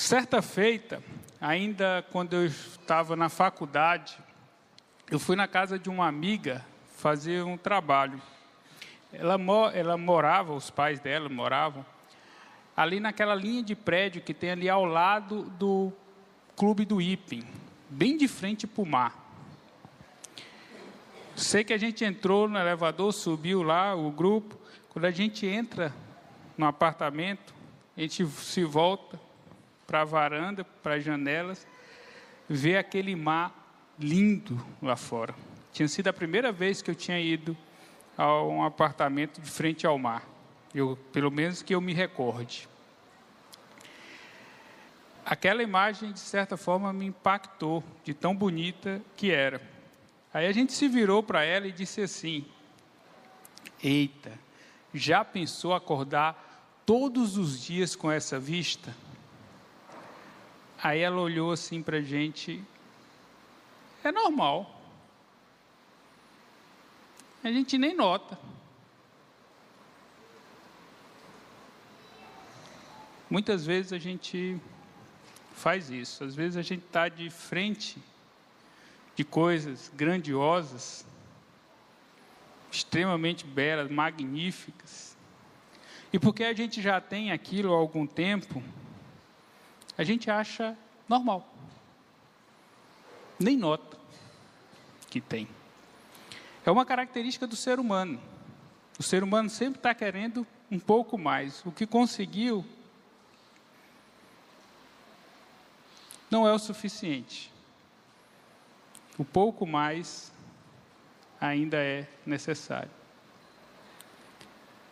certa feita, ainda quando eu estava na faculdade, eu fui na casa de uma amiga fazer um trabalho. Ela, ela morava, os pais dela moravam, ali naquela linha de prédio que tem ali ao lado do Clube do Ipim, bem de frente para o mar. Sei que a gente entrou no elevador, subiu lá o grupo. Quando a gente entra no apartamento, a gente se volta para a varanda, para as janelas, vê aquele mar lindo lá fora. Tinha sido a primeira vez que eu tinha ido a um apartamento de frente ao mar. Eu, pelo menos que eu me recorde. Aquela imagem, de certa forma, me impactou, de tão bonita que era. Aí a gente se virou para ela e disse assim: Eita, já pensou acordar todos os dias com essa vista? Aí ela olhou assim para a gente: É normal. A gente nem nota. Muitas vezes a gente faz isso. Às vezes a gente está de frente de coisas grandiosas, extremamente belas, magníficas. E porque a gente já tem aquilo há algum tempo, a gente acha normal. Nem nota que tem. É uma característica do ser humano. O ser humano sempre está querendo um pouco mais. O que conseguiu não é o suficiente o pouco mais ainda é necessário.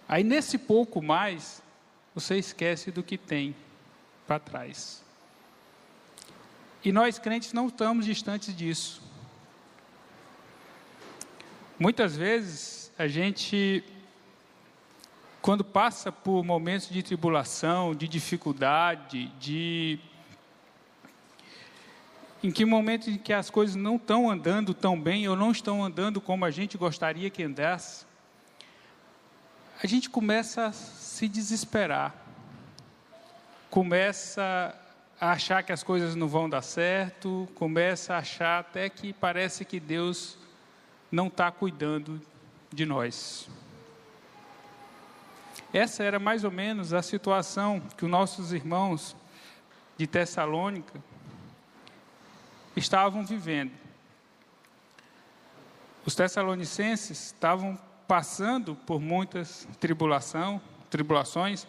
Aí nesse pouco mais, você esquece do que tem para trás. E nós crentes não estamos distantes disso. Muitas vezes a gente, quando passa por momentos de tribulação, de dificuldade, de em que momento em que as coisas não estão andando tão bem ou não estão andando como a gente gostaria que andasse, a gente começa a se desesperar, começa a achar que as coisas não vão dar certo, começa a achar até que parece que Deus não está cuidando de nós. Essa era mais ou menos a situação que os nossos irmãos de Tessalônica estavam vivendo. Os tessalonicenses estavam passando por muitas tribulação, tribulações.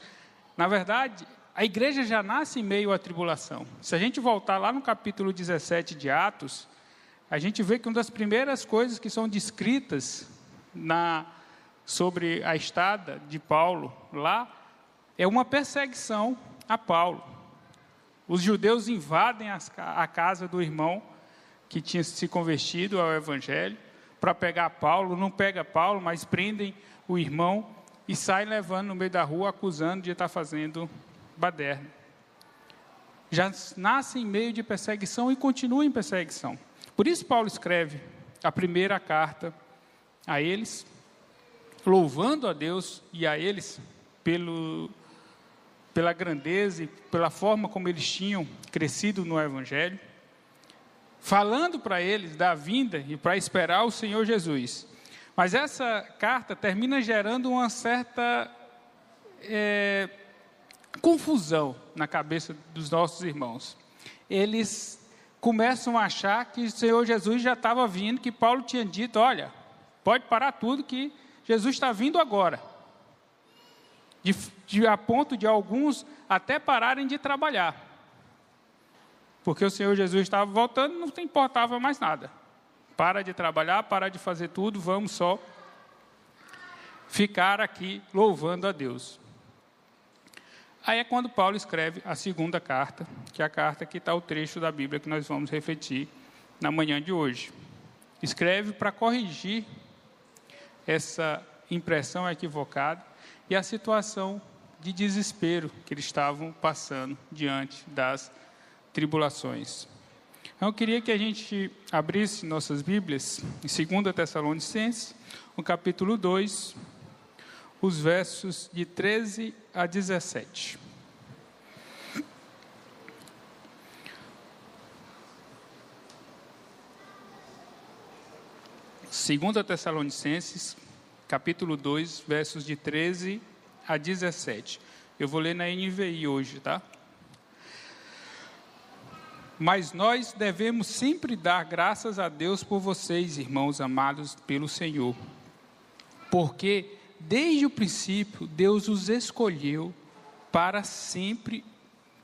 Na verdade, a igreja já nasce em meio à tribulação. Se a gente voltar lá no capítulo 17 de Atos, a gente vê que uma das primeiras coisas que são descritas na, sobre a estada de Paulo lá é uma perseguição a Paulo. Os judeus invadem a casa do irmão que tinha se convertido ao Evangelho para pegar Paulo. Não pega Paulo, mas prendem o irmão e saem levando no meio da rua, acusando de estar fazendo baderna. Já nasce em meio de perseguição e continua em perseguição. Por isso, Paulo escreve a primeira carta a eles, louvando a Deus e a eles pelo pela grandeza e pela forma como eles tinham crescido no Evangelho, falando para eles da vinda e para esperar o Senhor Jesus. Mas essa carta termina gerando uma certa é, confusão na cabeça dos nossos irmãos. Eles começam a achar que o Senhor Jesus já estava vindo, que Paulo tinha dito: olha, pode parar tudo, que Jesus está vindo agora de, de, a ponto de alguns até pararem de trabalhar. Porque o Senhor Jesus estava voltando, não importava mais nada. Para de trabalhar, para de fazer tudo, vamos só ficar aqui louvando a Deus. Aí é quando Paulo escreve a segunda carta, que é a carta que está o trecho da Bíblia que nós vamos refletir na manhã de hoje. Escreve para corrigir essa impressão equivocada e a situação de desespero que eles estavam passando diante das tribulações. Então, eu queria que a gente abrisse nossas Bíblias em 2 Tessalonicenses, no capítulo 2, os versos de 13 a 17. Segunda Tessalonicenses, capítulo 2, versos de 13 a 17. Eu vou ler na NVI hoje, tá? Mas nós devemos sempre dar graças a Deus por vocês, irmãos amados pelo Senhor, porque desde o princípio Deus os escolheu para sempre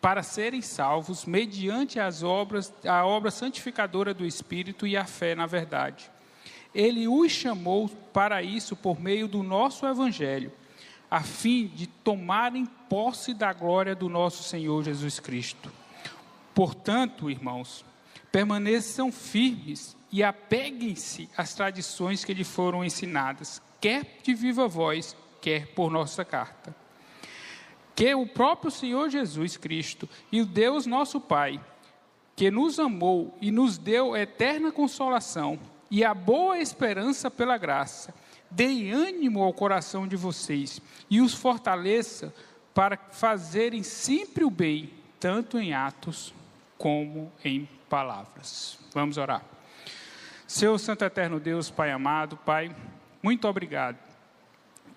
para serem salvos mediante as obras a obra santificadora do Espírito e a fé na verdade. Ele os chamou para isso por meio do nosso evangelho, a fim de tomarem posse da glória do nosso Senhor Jesus Cristo. Portanto, irmãos, permaneçam firmes e apeguem-se às tradições que lhe foram ensinadas, quer de viva voz, quer por nossa carta. Que o próprio Senhor Jesus Cristo e o Deus nosso Pai, que nos amou e nos deu eterna consolação e a boa esperança pela graça, dê ânimo ao coração de vocês e os fortaleça para fazerem sempre o bem, tanto em atos como em palavras. Vamos orar. Seu Santo Eterno Deus, Pai amado, Pai, muito obrigado.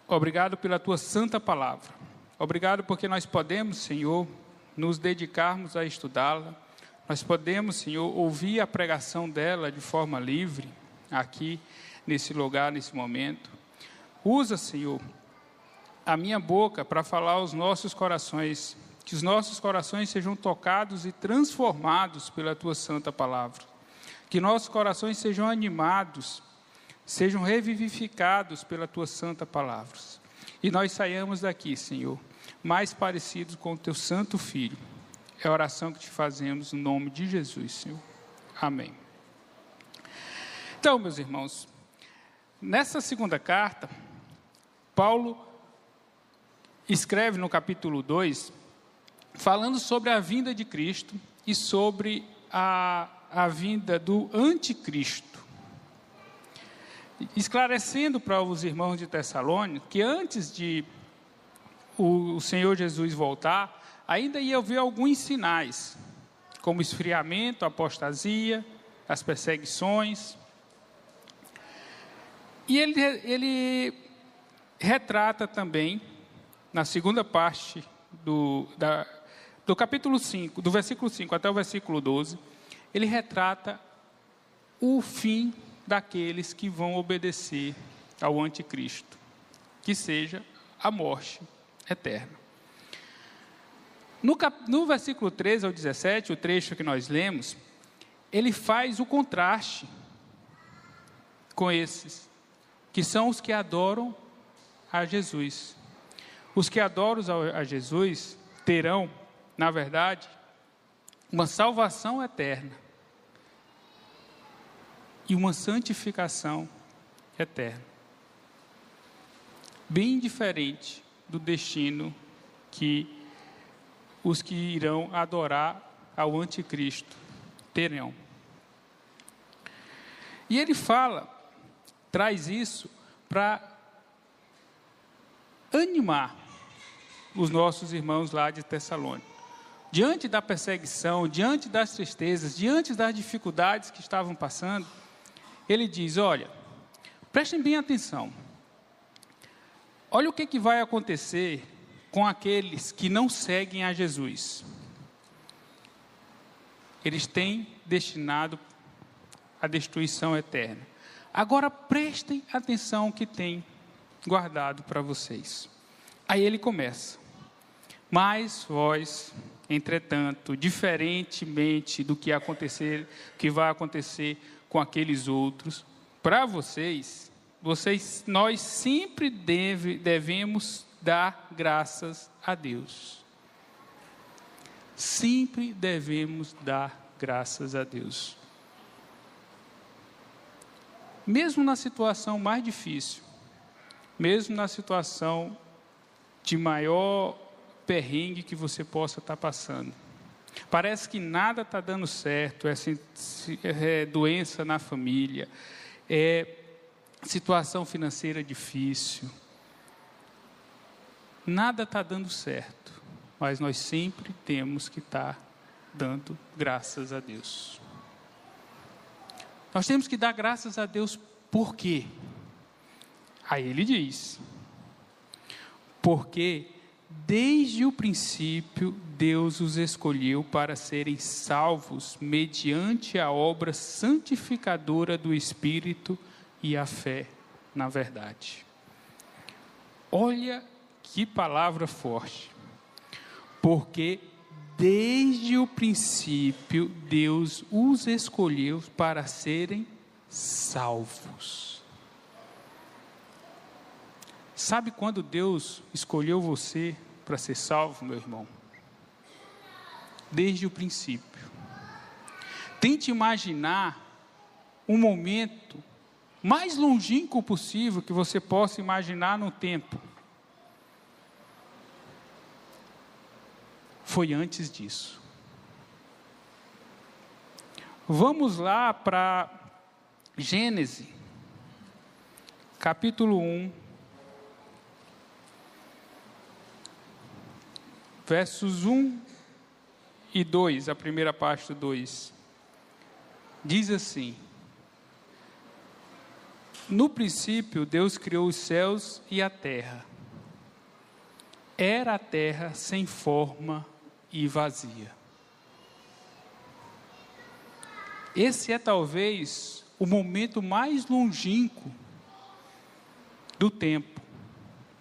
Obrigado pela tua santa palavra. Obrigado porque nós podemos, Senhor, nos dedicarmos a estudá-la. Nós podemos, Senhor, ouvir a pregação dela de forma livre aqui nesse lugar, nesse momento. Usa, Senhor, a minha boca para falar aos nossos corações que os nossos corações sejam tocados e transformados pela tua santa palavra. Que nossos corações sejam animados, sejam revivificados pela tua santa palavra. E nós saiamos daqui, Senhor, mais parecidos com o teu santo filho. É a oração que te fazemos no nome de Jesus, Senhor. Amém. Então, meus irmãos, nessa segunda carta, Paulo escreve no capítulo 2 falando sobre a vinda de Cristo e sobre a, a vinda do anticristo. Esclarecendo para os irmãos de Tessalônica que antes de o, Senhor Jesus voltar, ainda ia haver alguns sinais, como esfriamento, apostasia, as perseguições. E ele, ele retrata também, na segunda parte do, da, do capítulo 5, do versículo 5 até o versículo 12, ele retrata o fim daqueles que vão obedecer ao anticristo, que seja a morte eterna. No, cap, no versículo 13 ao 17, o trecho que nós lemos, ele faz o contraste com esses, que são os que adoram a Jesus. Os que adoram a Jesus terão na verdade, uma salvação eterna e uma santificação eterna. Bem diferente do destino que os que irão adorar ao anticristo terão. E ele fala, traz isso para animar os nossos irmãos lá de Tessalônica diante da perseguição, diante das tristezas, diante das dificuldades que estavam passando, ele diz: Olha, prestem bem atenção. Olha o que, que vai acontecer com aqueles que não seguem a Jesus. Eles têm destinado a destruição eterna. Agora prestem atenção que tem guardado para vocês. Aí ele começa. Mas vós Entretanto, diferentemente do que acontecer, que vai acontecer com aqueles outros, para vocês, vocês, nós sempre deve, devemos dar graças a Deus. Sempre devemos dar graças a Deus. Mesmo na situação mais difícil, mesmo na situação de maior perrengue que você possa estar passando. Parece que nada está dando certo, é, é doença na família, é situação financeira difícil. Nada está dando certo, mas nós sempre temos que estar dando graças a Deus. Nós temos que dar graças a Deus por quê? Aí ele diz: Porque desde o princípio Deus os escolheu para serem salvos mediante a obra santificadora do Espírito e a fé na verdade. Olha que palavra forte. Porque desde o princípio Deus os escolheu para serem salvos. Sabe quando Deus escolheu você para ser salvo, meu irmão? Desde o princípio. Tente imaginar um momento mais longínquo possível que você possa imaginar no tempo. Foi antes disso. Vamos lá para Gênesis, capítulo 1, versos 1 e 2, a primeira parte do 2. Diz assim: No princípio, Deus criou os céus e a terra. Era a terra sem forma e vazia. Esse é talvez o momento mais longínquo do tempo.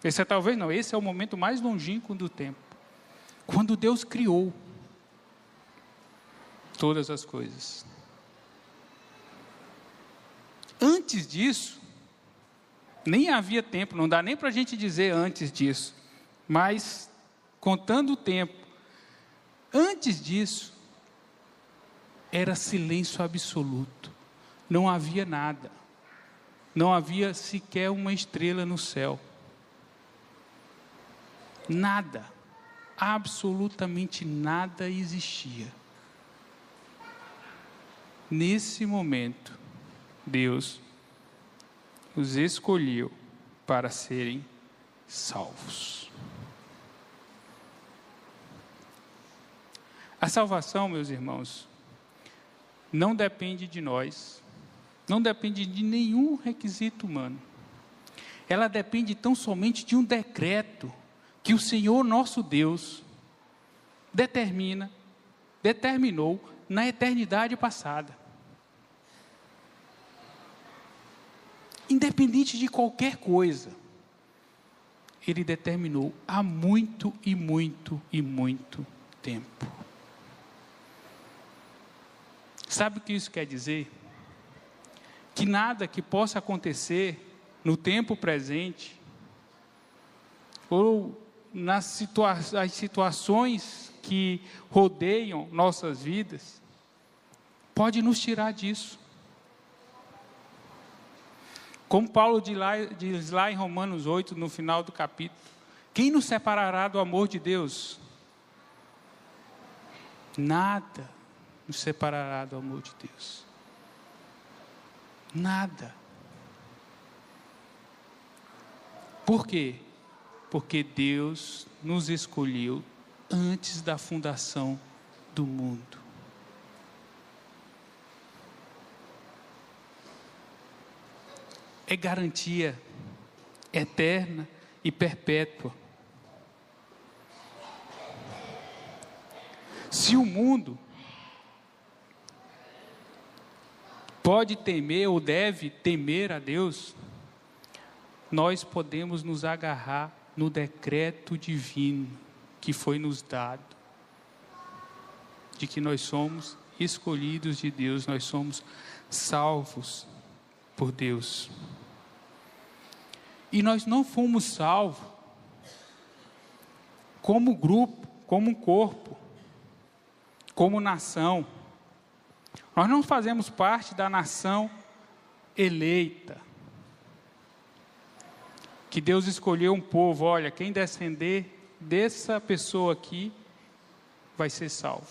Esse é talvez não, esse é o momento mais longínquo do tempo. Quando Deus criou todas as coisas. Antes disso, nem havia tempo, não dá nem para a gente dizer antes disso, mas contando o tempo, antes disso, era silêncio absoluto não havia nada. Não havia sequer uma estrela no céu. Nada. Absolutamente nada existia. Nesse momento, Deus os escolheu para serem salvos. A salvação, meus irmãos, não depende de nós, não depende de nenhum requisito humano. Ela depende tão somente de um decreto que o Senhor nosso Deus determina, determinou na eternidade passada. Independente de qualquer coisa, Ele determinou há muito e muito e muito tempo. Sabe o que isso quer dizer? que nada que possa acontecer no tempo presente, ou nas situa as situações que rodeiam nossas vidas, pode nos tirar disso. Como Paulo diz lá, em Romanos 8, no final do capítulo: Quem nos separará do amor de Deus? Nada nos separará do amor de Deus. Nada. Por quê? Porque Deus nos escolheu antes da fundação do mundo. É garantia eterna e perpétua. Se o mundo pode temer ou deve temer a Deus, nós podemos nos agarrar no decreto divino que foi nos dado, de que nós somos escolhidos de Deus, nós somos salvos por Deus. E nós não fomos salvos como grupo, como corpo, como nação. Nós não fazemos parte da nação eleita. Que Deus escolheu um povo, olha, quem descender dessa pessoa aqui vai ser salvo.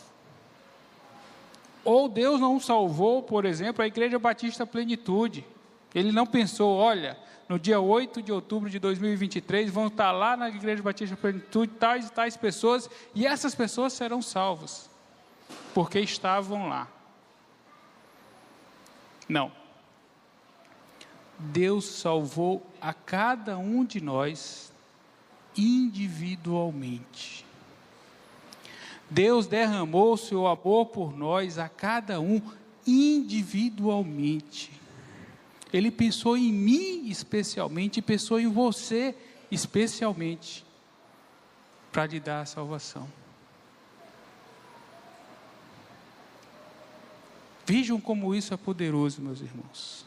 Ou Deus não salvou, por exemplo, a Igreja Batista Plenitude. Ele não pensou, olha, no dia 8 de outubro de 2023 vão estar lá na Igreja Batista Plenitude tais e tais pessoas, e essas pessoas serão salvas, porque estavam lá. Não. Deus salvou a cada um de nós individualmente. Deus derramou seu amor por nós a cada um individualmente. Ele pensou em mim especialmente, pensou em você especialmente, para lhe dar a salvação. Vejam como isso é poderoso, meus irmãos.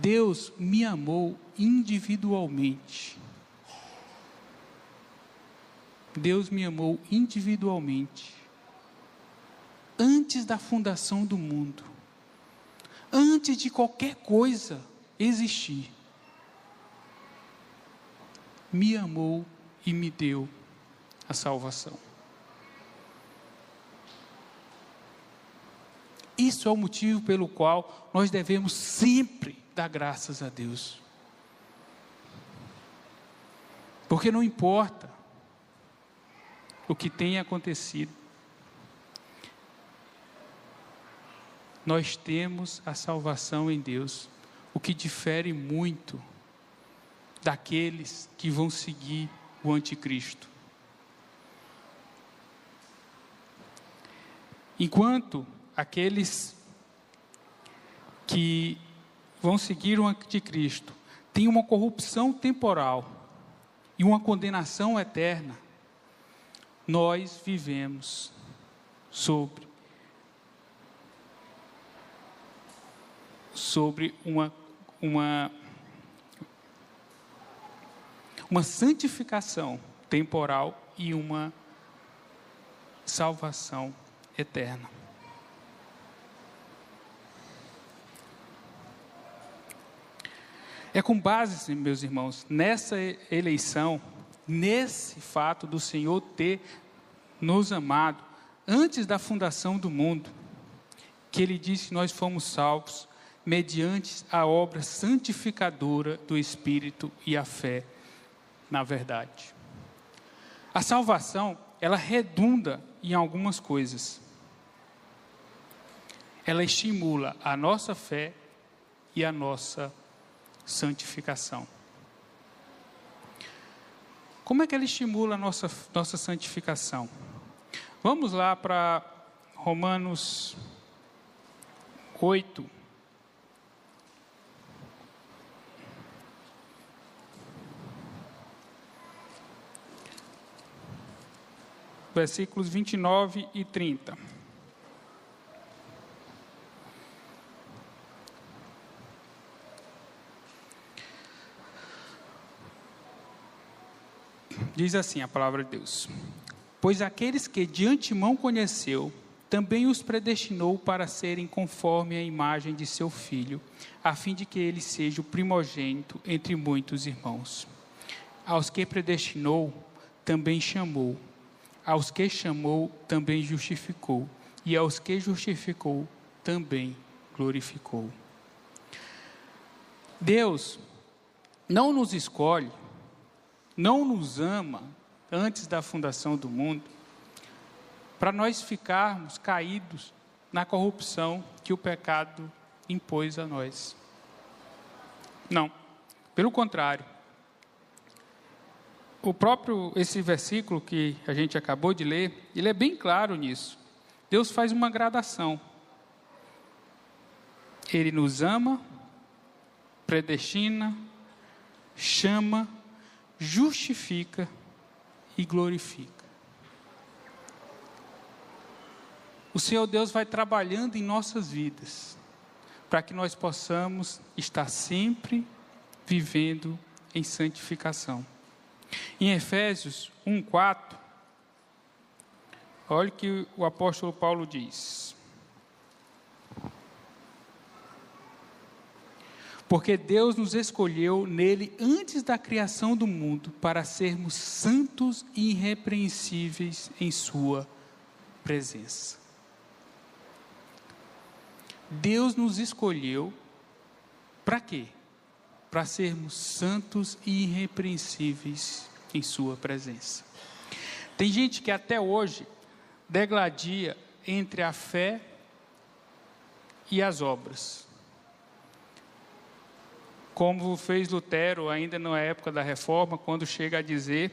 Deus me amou individualmente. Deus me amou individualmente. Antes da fundação do mundo. Antes de qualquer coisa existir. Me amou e me deu a salvação. Isso é o motivo pelo qual nós devemos sempre dar graças a Deus. Porque não importa o que tenha acontecido, nós temos a salvação em Deus, o que difere muito daqueles que vão seguir o anticristo. Enquanto aqueles que vão seguir o anticristo têm uma corrupção temporal e uma condenação eterna, nós vivemos sobre sobre uma uma uma santificação temporal e uma salvação eterna. É com base, meus irmãos, nessa eleição, nesse fato do Senhor ter nos amado antes da fundação do mundo, que Ele disse que nós fomos salvos mediante a obra santificadora do Espírito e a fé na verdade. A salvação, ela redunda em algumas coisas. Ela estimula a nossa fé e a nossa santificação. Como é que ele estimula a nossa, nossa santificação? Vamos lá para Romanos 8. Versículos 29 e 30. Diz assim a palavra de Deus: Pois aqueles que de antemão conheceu, também os predestinou para serem conforme a imagem de seu filho, a fim de que ele seja o primogênito entre muitos irmãos. Aos que predestinou, também chamou. Aos que chamou, também justificou. E aos que justificou, também glorificou. Deus não nos escolhe não nos ama antes da fundação do mundo, para nós ficarmos caídos na corrupção que o pecado impôs a nós. Não, pelo contrário. O próprio esse versículo que a gente acabou de ler, ele é bem claro nisso. Deus faz uma gradação. Ele nos ama, predestina, chama justifica e glorifica. O Senhor Deus vai trabalhando em nossas vidas, para que nós possamos estar sempre vivendo em santificação. Em Efésios 1:4, olha o que o apóstolo Paulo diz: Porque Deus nos escolheu nele antes da criação do mundo para sermos santos e irrepreensíveis em Sua presença. Deus nos escolheu para quê? Para sermos santos e irrepreensíveis em Sua presença. Tem gente que até hoje degladia entre a fé e as obras. Como fez Lutero ainda na época da reforma, quando chega a dizer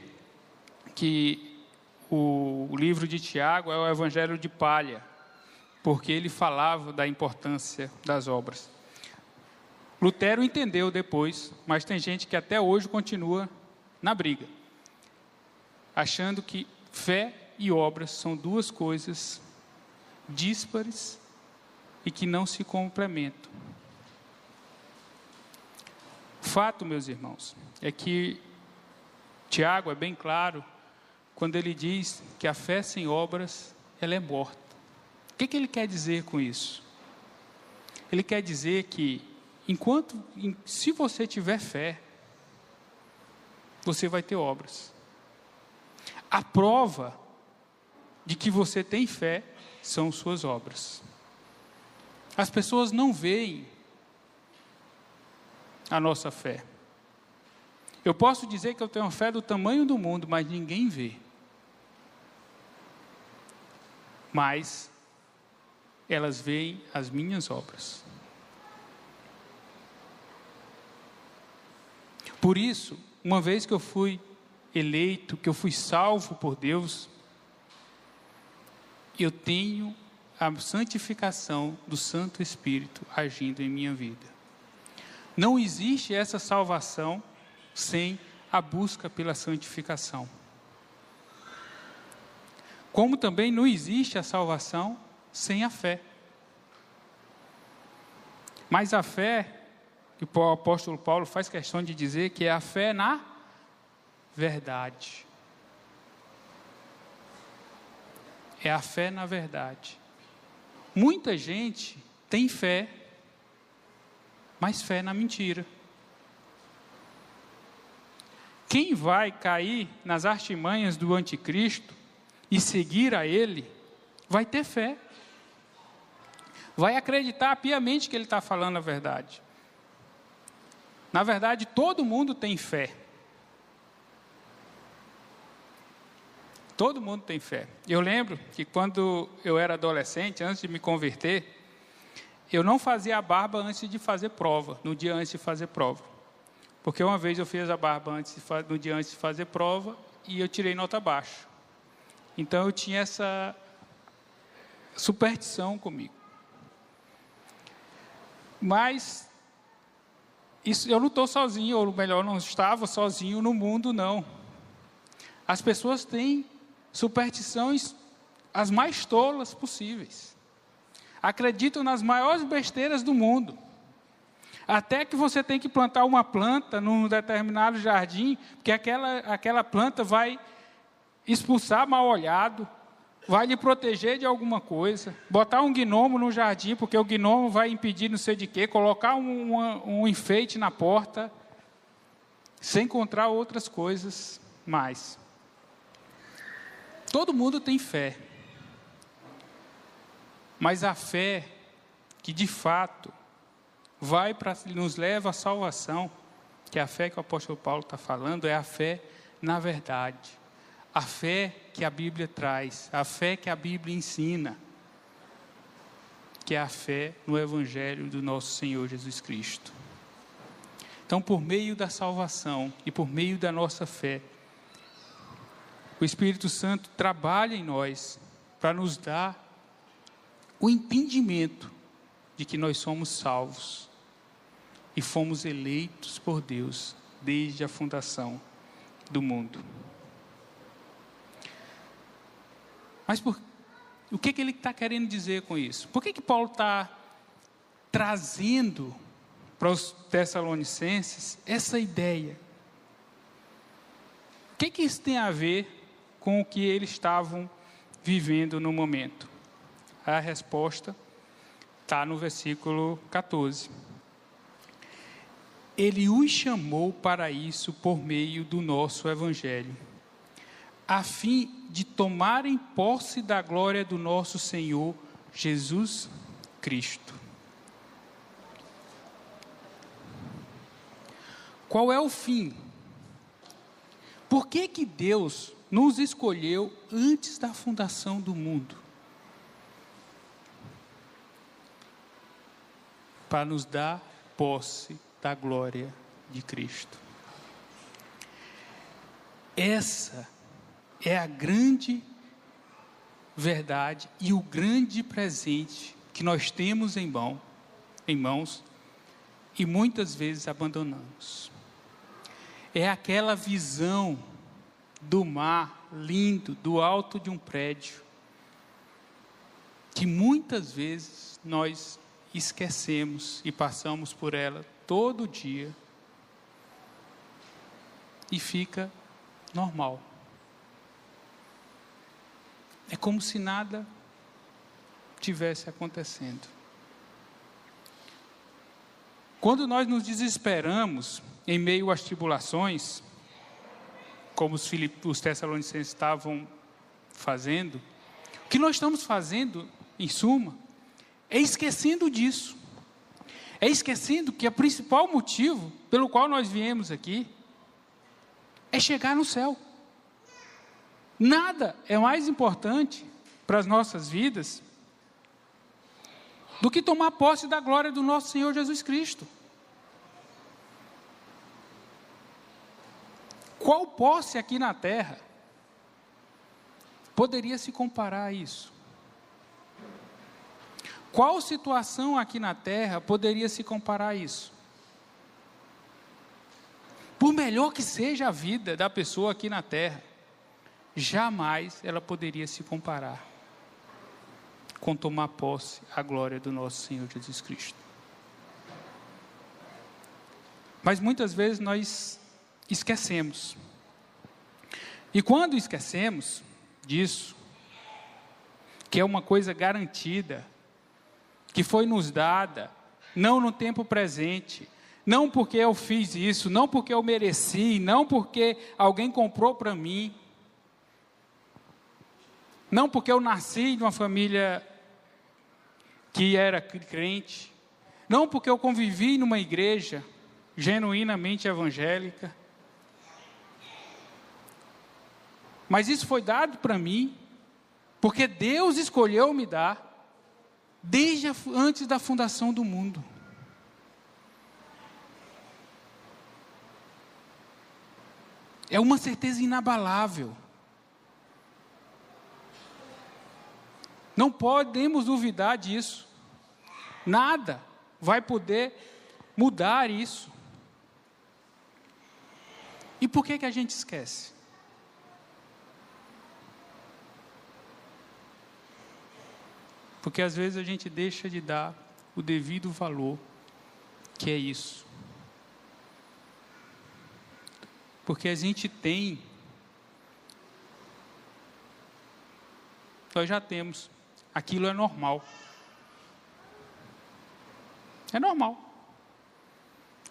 que o, livro de Tiago é o evangelho de palha, porque ele falava da importância das obras. Lutero entendeu depois, mas tem gente que até hoje continua na briga, achando que fé e obras são duas coisas díspares e que não se complementam. Fato, meus irmãos, é que Tiago é bem claro quando ele diz que a fé sem obras ela é morta. O que, que ele quer dizer com isso? Ele quer dizer que enquanto, se você tiver fé, você vai ter obras. A prova de que você tem fé são suas obras. As pessoas não veem a nossa fé. Eu posso dizer que eu tenho fé do tamanho do mundo, mas ninguém vê. Mas elas veem as minhas obras. Por isso, uma vez que eu fui eleito, que eu fui salvo por Deus, eu tenho a santificação do Santo Espírito agindo em minha vida. Não existe essa salvação sem a busca pela santificação. Como também não existe a salvação sem a fé. Mas a fé, que o apóstolo Paulo faz questão de dizer que é a fé na verdade. É a fé na verdade. Muita gente tem fé, mas fé na mentira. Quem vai cair nas artimanhas do anticristo e seguir a ele, vai ter fé. Vai acreditar piamente que ele está falando a verdade. Na verdade, todo mundo tem fé. Todo mundo tem fé. Eu lembro que quando eu era adolescente, antes de me converter, eu não fazia a barba antes de fazer prova, no dia antes de fazer prova. Porque uma vez eu fiz a barba antes no dia antes de fazer prova e eu tirei nota baixa. Então eu tinha essa superstição comigo. Mas isso, eu não estou sozinho, ou melhor, não estava sozinho no mundo, não. As pessoas têm superstições as mais tolas possíveis. Acreditam nas maiores besteiras do mundo. Até que você tem que plantar uma planta num determinado jardim, porque aquela, aquela planta vai expulsar mal olhado, vai lhe proteger de alguma coisa, botar um gnomo no jardim, porque o gnomo vai impedir não sei de quê, colocar um, um, um enfeite na porta, sem encontrar outras coisas mais. Todo mundo tem fé, mas a fé que de fato vai para nos leva à salvação, que é a fé que o apóstolo Paulo está falando, é a fé na verdade. A fé que a Bíblia traz, a fé que a Bíblia ensina, que é a fé no Evangelho do nosso Senhor Jesus Cristo. Então, por meio da salvação e por meio da nossa fé, o Espírito Santo trabalha em nós para nos dar o entendimento de que nós somos salvos e fomos eleitos por Deus desde a fundação do mundo. Mas por, o que, que ele está querendo dizer com isso? Por que, que Paulo está trazendo para os Tessalonicenses essa ideia? O que, que isso tem a ver com o que eles estavam vivendo no momento? A resposta está no versículo 14 ele os chamou para isso por meio do nosso Evangelho, a fim de tomarem posse da glória do nosso Senhor Jesus Cristo. Qual é o fim? Por que, que Deus nos escolheu antes da fundação do mundo? Para nos dar posse da glória de Cristo. Essa é a grande verdade e o grande presente que nós temos em, mão, em mãos e muitas vezes abandonamos. É aquela visão do mar lindo, do alto de um prédio, que muitas vezes nós esquecemos e passamos por ela todo dia e fica normal. É como se nada tivesse acontecendo. Quando nós nos desesperamos em meio às tribulações, como os, os Tessalonicenses estavam fazendo, o que nós estamos fazendo, em suma, é esquecendo disso. É esquecendo que o principal motivo pelo qual nós viemos aqui é chegar no céu. Nada é mais importante para as nossas vidas do que tomar posse da glória do nosso Senhor Jesus Cristo. Qual posse aqui na terra poderia se comparar a isso? Qual situação aqui na terra poderia se comparar a isso? Por melhor que seja a vida da pessoa aqui na terra, jamais ela poderia se comparar com tomar posse a glória do nosso Senhor Jesus Cristo. Mas muitas vezes nós esquecemos. E quando esquecemos disso, que é uma coisa garantida, que foi nos dada, não no tempo presente, não porque eu fiz isso, não porque eu mereci, não porque alguém comprou para mim, não porque eu nasci de uma família que era crente, não porque eu convivi numa igreja genuinamente evangélica, mas isso foi dado para mim, porque Deus escolheu me dar, desde antes da fundação do mundo. É uma certeza inabalável. Não podemos duvidar disso. Nada vai poder mudar isso. E por que, que a gente esquece? Porque às vezes a gente deixa de dar o devido valor que é isso. Porque a gente tem, nós já temos, aquilo é normal. É normal.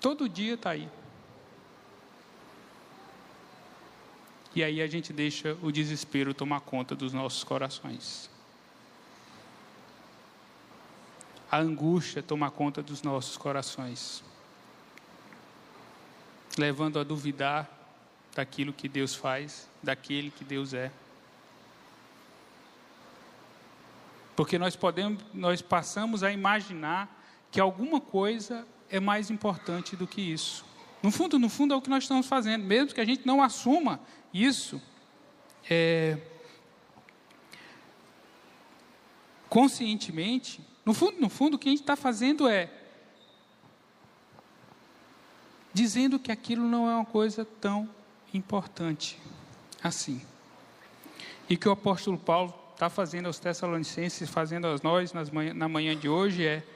Todo dia está aí. E aí a gente deixa o desespero tomar conta dos nossos corações. A angústia tomar conta dos nossos corações, levando a duvidar daquilo que Deus faz, daquele que Deus é. Porque nós podemos, nós passamos a imaginar que alguma coisa é mais importante do que isso. No fundo, no fundo é o que nós estamos fazendo, mesmo que a gente não assuma isso. É, conscientemente, no fundo, no fundo, o que a gente está fazendo é dizendo que aquilo não é uma coisa tão importante assim. E que o apóstolo Paulo está fazendo aos Tessalonicenses, fazendo a nós manhã, na manhã de hoje é: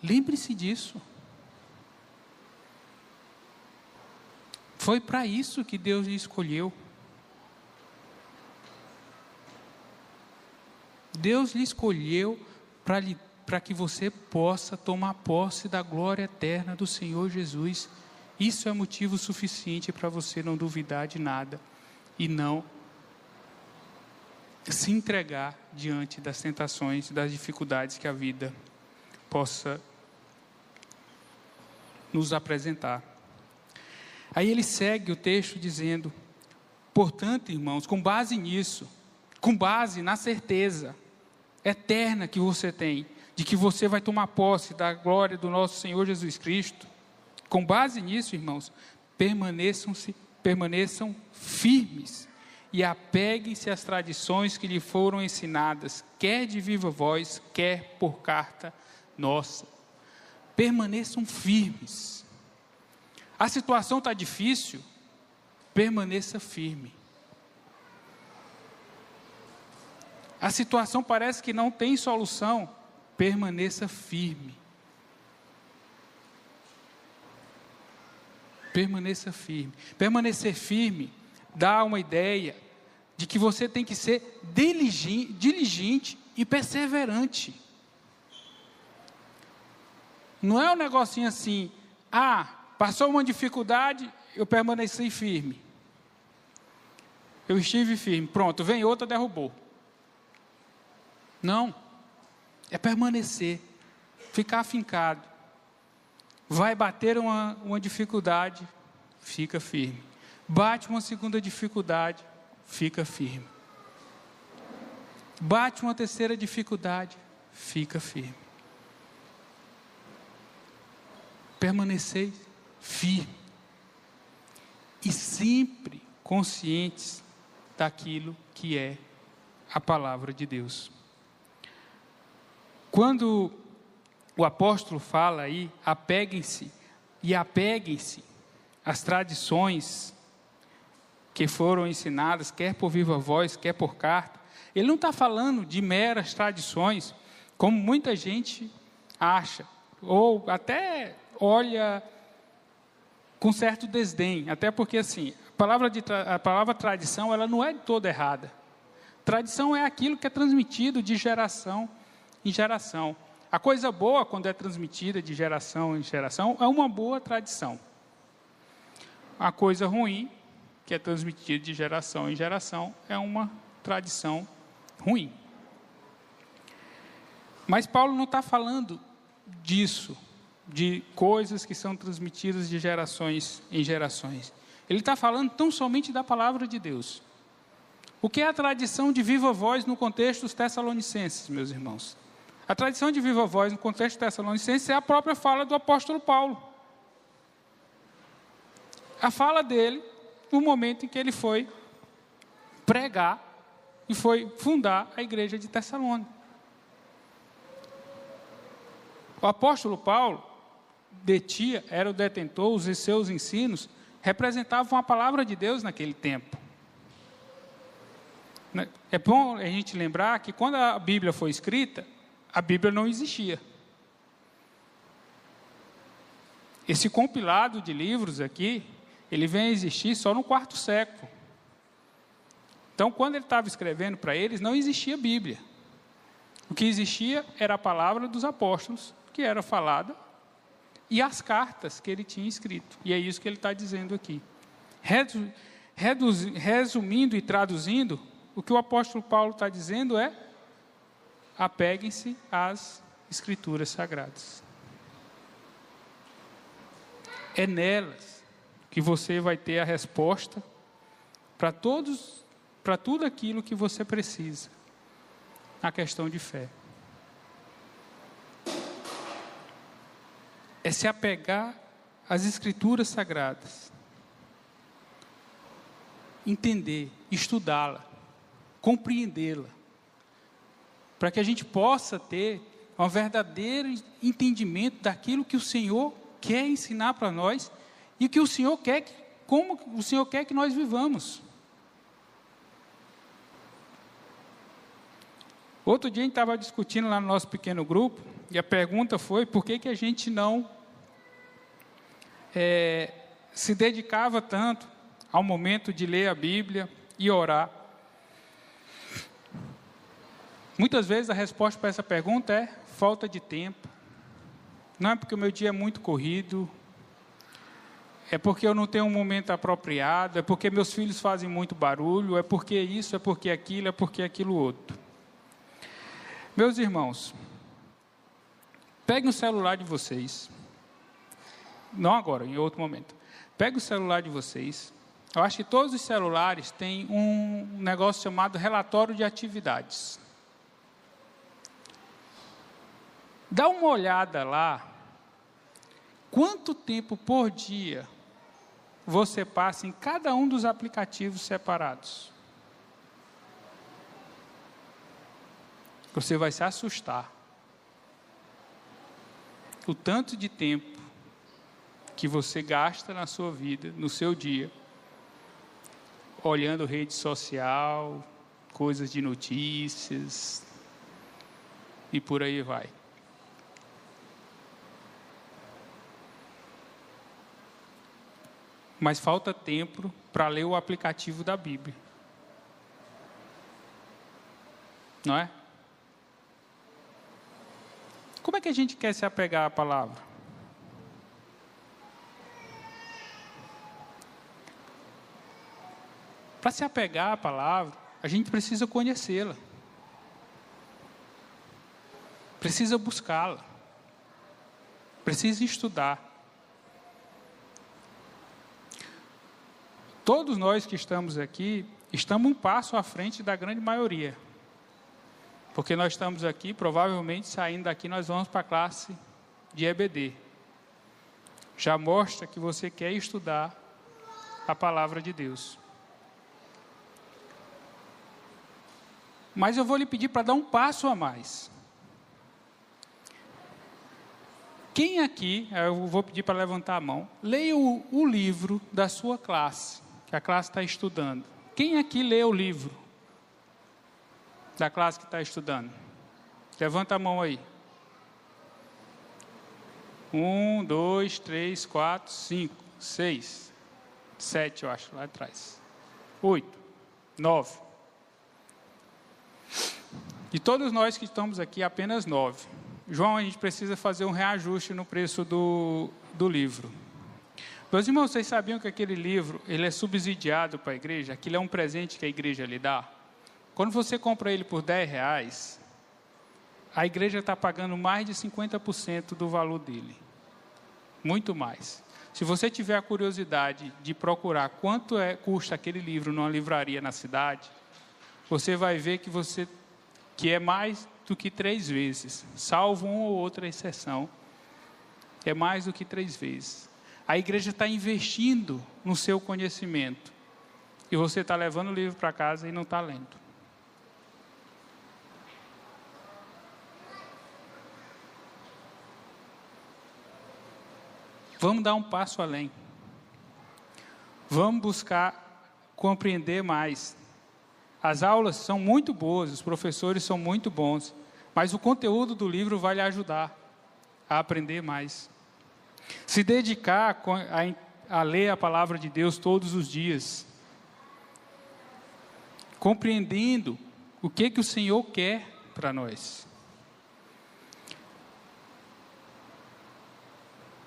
lembre-se disso. Foi para isso que Deus lhe escolheu. Deus lhe escolheu para que você possa tomar posse da glória eterna do Senhor Jesus. Isso é motivo suficiente para você não duvidar de nada e não se entregar diante das tentações, das dificuldades que a vida possa nos apresentar. Aí ele segue o texto dizendo: portanto, irmãos, com base nisso, com base na certeza eterna que você tem, de que você vai tomar posse da glória do nosso Senhor Jesus Cristo, Com base nisso, irmãos, permaneçam-se, permaneçam firmes e apeguem-se às tradições que lhe foram ensinadas, quer de viva voz, quer por carta nossa. Permaneçam firmes. A situação está difícil, permaneça firme. A situação parece que não tem solução, permaneça firme. Permaneça firme. Permanecer firme dá uma ideia de que você tem que ser diligente e perseverante. Não é um negocinho assim, ah, passou uma dificuldade, eu permaneci firme. Eu estive firme, pronto, vem outra, derrubou. Não, é permanecer, ficar afincado. Vai bater uma, uma dificuldade, fica firme. Bate uma segunda dificuldade, fica firme. Bate uma terceira dificuldade, fica firme. Permanecer firme. E sempre conscientes daquilo que é a palavra de Deus. Quando o apóstolo fala aí, apeguem-se e apeguem-se às tradições que foram ensinadas, quer por viva voz, quer por carta. Ele não está falando de meras tradições, como muita gente acha, ou até olha com certo desdém, até porque assim, a palavra, de, a palavra tradição, ela não é toda errada. Tradição é aquilo que é transmitido de geração em geração. A coisa boa, quando é transmitida de geração em geração, é uma boa tradição. A coisa ruim, que é transmitida de geração em geração, é uma tradição ruim. Mas Paulo não está falando disso, de coisas que são transmitidas de gerações em gerações. Ele está falando tão somente da palavra de Deus. O que é a tradição de viva voz no contexto dos Tessalonicenses, meus irmãos? A tradição de viva voz no contexto tessalonicense é a própria fala do apóstolo Paulo. A fala dele no momento em que ele foi pregar e foi fundar a igreja de Tessalônica. O apóstolo Paulo detia, era o detentor, os seus ensinos representavam a palavra de Deus naquele tempo. Né? É bom a gente lembrar que quando a Bíblia foi escrita, a Bíblia não existia. Esse compilado de livros aqui, ele vem a existir só no quarto século. Então, quando ele estava escrevendo para eles, não existia Bíblia. O que existia era a palavra dos apóstolos, que era falada, e as cartas que ele tinha escrito. E é isso que ele está dizendo aqui. Resumindo e traduzindo, o que o apóstolo Paulo está dizendo é apeguem-se às Escrituras Sagradas. É nelas que você vai ter a resposta para todos, para tudo aquilo que você precisa na questão de fé. É se apegar às Escrituras Sagradas, entender, estudá-la, compreendê-la para que a gente possa ter um verdadeiro entendimento daquilo que o Senhor quer ensinar para nós e que o Senhor quer que, como o Senhor quer que nós vivamos. Outro dia a gente estava discutindo lá no nosso pequeno grupo e a pergunta foi por que, que a gente não é, se dedicava tanto ao momento de ler a Bíblia e orar. Muitas vezes a resposta para essa pergunta é falta de tempo. Não é porque o meu dia é muito corrido, é porque eu não tenho um momento apropriado, é porque meus filhos fazem muito barulho, é porque isso, é porque aquilo, é porque aquilo outro. Meus irmãos, peguem o celular de vocês. Não agora, em outro momento. Pegue o celular de vocês. Eu acho que todos os celulares têm um negócio chamado relatório de atividades. Dá uma olhada lá. quanto tempo por dia você passa em cada um dos aplicativos separados? Você vai se assustar. O tanto de tempo que você gasta na sua vida, no seu dia, olhando rede social, coisas de notícias e por aí vai. Mas falta tempo para ler o aplicativo da Bíblia. Não é? Como é que a gente quer se apegar à palavra? Para se apegar à palavra, a gente precisa conhecê-la. Precisa buscá-la. Precisa estudar. Todos nós que estamos aqui, estamos um passo à frente da grande maioria. Porque nós estamos aqui, provavelmente saindo daqui, nós vamos para a classe de EBD. Já mostra que você quer estudar a palavra de Deus. Mas eu vou lhe pedir para dar um passo a mais. Quem aqui, eu vou pedir para levantar a mão, leia o, o livro da sua classe, que a classe está estudando. Quem aqui lê o livro da classe que está estudando? Levanta a mão aí. Um, dois, três, quatro, cinco, seis, sete, eu acho, lá atrás. Oito, nove. De todos nós que estamos aqui, apenas nove. João, a gente precisa fazer um reajuste no preço do, do livro. Meus irmãos, vocês sabiam que aquele livro ele é subsidiado para a igreja? Aquilo é um presente que a igreja lhe dá? Quando você compra ele por 10 reais, a igreja está pagando mais de 50% do valor dele. Muito mais. Se você tiver a curiosidade de procurar quanto é, custa aquele livro numa livraria na cidade, você vai ver que você que é mais do que três vezes, salvo uma ou outra exceção, é mais do que três vezes. A igreja está investindo no seu conhecimento e você está levando o livro para casa e não está lendo. Vamos dar um passo além. Vamos buscar compreender mais as aulas são muito boas, os professores são muito bons, mas o conteúdo do livro vai lhe ajudar a aprender mais. Se dedicar a, ler a palavra de Deus todos os dias, compreendendo o que que o Senhor quer para nós.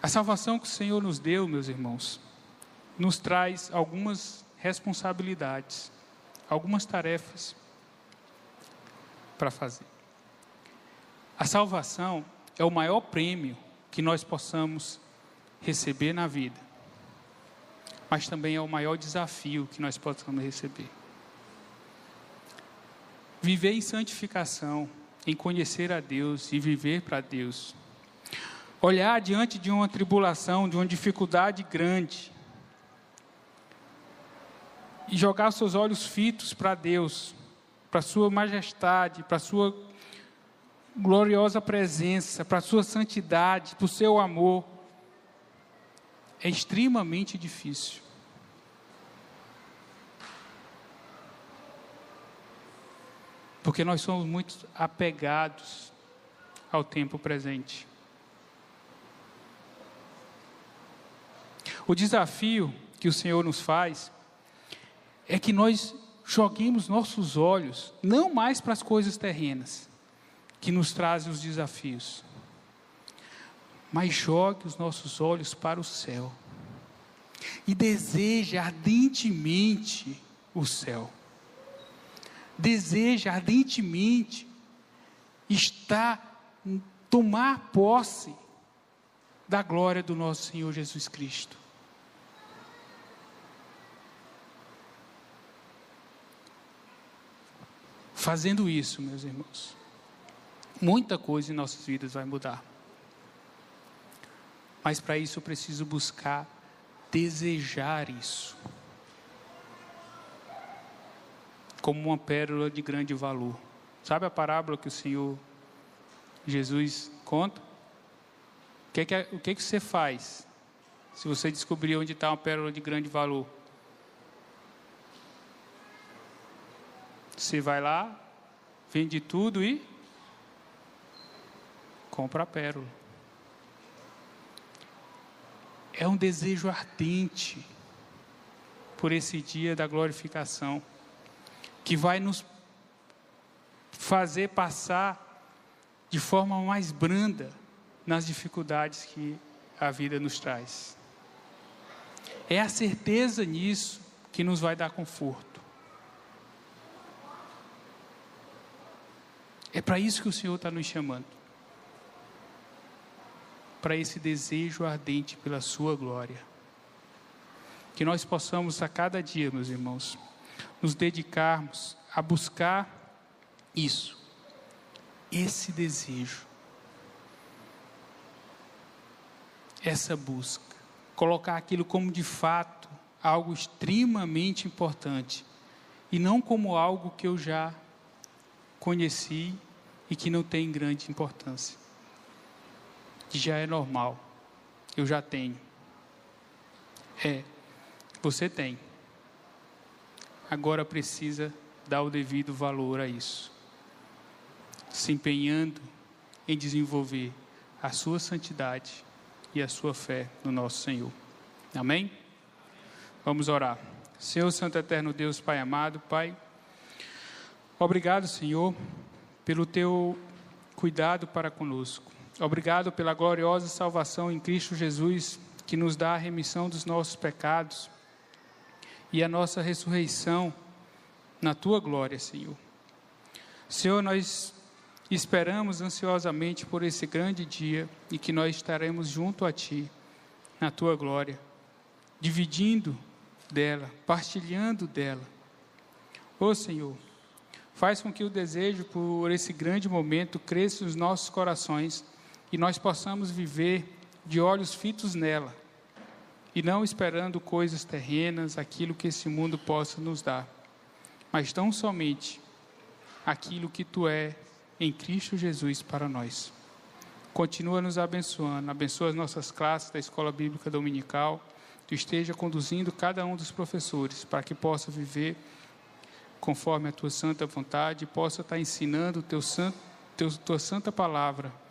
A salvação que o Senhor nos deu, meus irmãos, nos traz algumas responsabilidades algumas tarefas para fazer. A salvação é o maior prêmio que nós possamos receber na vida, mas também é o maior desafio que nós possamos receber. Viver em santificação, em conhecer a Deus e viver para Deus. Olhar diante de uma tribulação, de uma dificuldade grande, e jogar seus olhos fitos para Deus, para Sua majestade, para Sua gloriosa presença, para Sua santidade, para o Seu amor, é extremamente difícil. Porque nós somos muito apegados ao tempo presente. O desafio que o Senhor nos faz é que nós joguemos nossos olhos não mais para as coisas terrenas, que nos trazem os desafios, mas jogue os nossos olhos para o céu e deseje ardentemente o céu. Deseje ardentemente estar, tomar posse da glória do nosso Senhor Jesus Cristo. Fazendo isso, meus irmãos, muita coisa em nossas vidas vai mudar. Mas para isso eu preciso buscar desejar isso. Como uma pérola de grande valor. Sabe a parábola que o Senhor Jesus conta? O que, que, o que, que você faz se você descobrir onde está uma pérola de grande valor? Você vai lá, vende tudo e compra a pérola. É um desejo ardente por esse dia da glorificação, que vai nos fazer passar de forma mais branda nas dificuldades que a vida nos traz. É a certeza nisso que nos vai dar conforto. É para isso que o Senhor está nos chamando para esse desejo ardente pela Sua glória. Que nós possamos a cada dia, meus irmãos, nos dedicarmos a buscar isso, esse desejo, essa busca, colocar aquilo como de fato algo extremamente importante e não como algo que eu já conheci e que não tem grande importância que já é normal. Eu já tenho. É, você tem. Agora precisa dar o devido valor a isso. Se empenhando em desenvolver a sua santidade e a sua fé no nosso Senhor. Amém? Vamos orar. Senhor Santo Eterno Deus, Pai amado, Pai, obrigado, Senhor, pelo teu cuidado para conosco. Obrigado pela gloriosa salvação em Cristo Jesus, que nos dá a remissão dos nossos pecados e a nossa ressurreição na tua glória, Senhor. Senhor, nós esperamos ansiosamente por esse grande dia e que nós estaremos junto a ti na tua glória, dividindo dela, partilhando dela. Ô oh, Senhor, faz com que o desejo por esse grande momento cresça nos nossos corações e nós possamos viver de olhos fitos nela e não esperando coisas terrenas, aquilo que esse mundo possa nos dar, mas tão somente aquilo que tu é em Cristo Jesus para nós. Continua nos abençoando, abençoa as nossas classes da Escola Bíblica Dominical, tu esteja conduzindo cada um dos professores para que possa viver conforme a tua santa vontade, possa estar ensinando teu santo, teu, tua santa palavra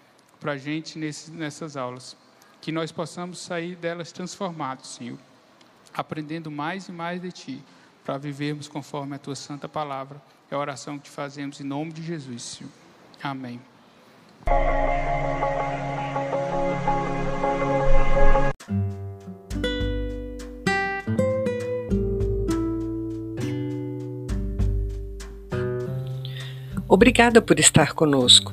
para a gente nesse, nessas aulas. Que nós possamos sair delas transformados, Senhor, aprendendo mais e mais de Ti, para vivermos conforme a Tua santa palavra. É a oração que te fazemos em nome de Jesus, Senhor. Amém. Obrigada por estar conosco.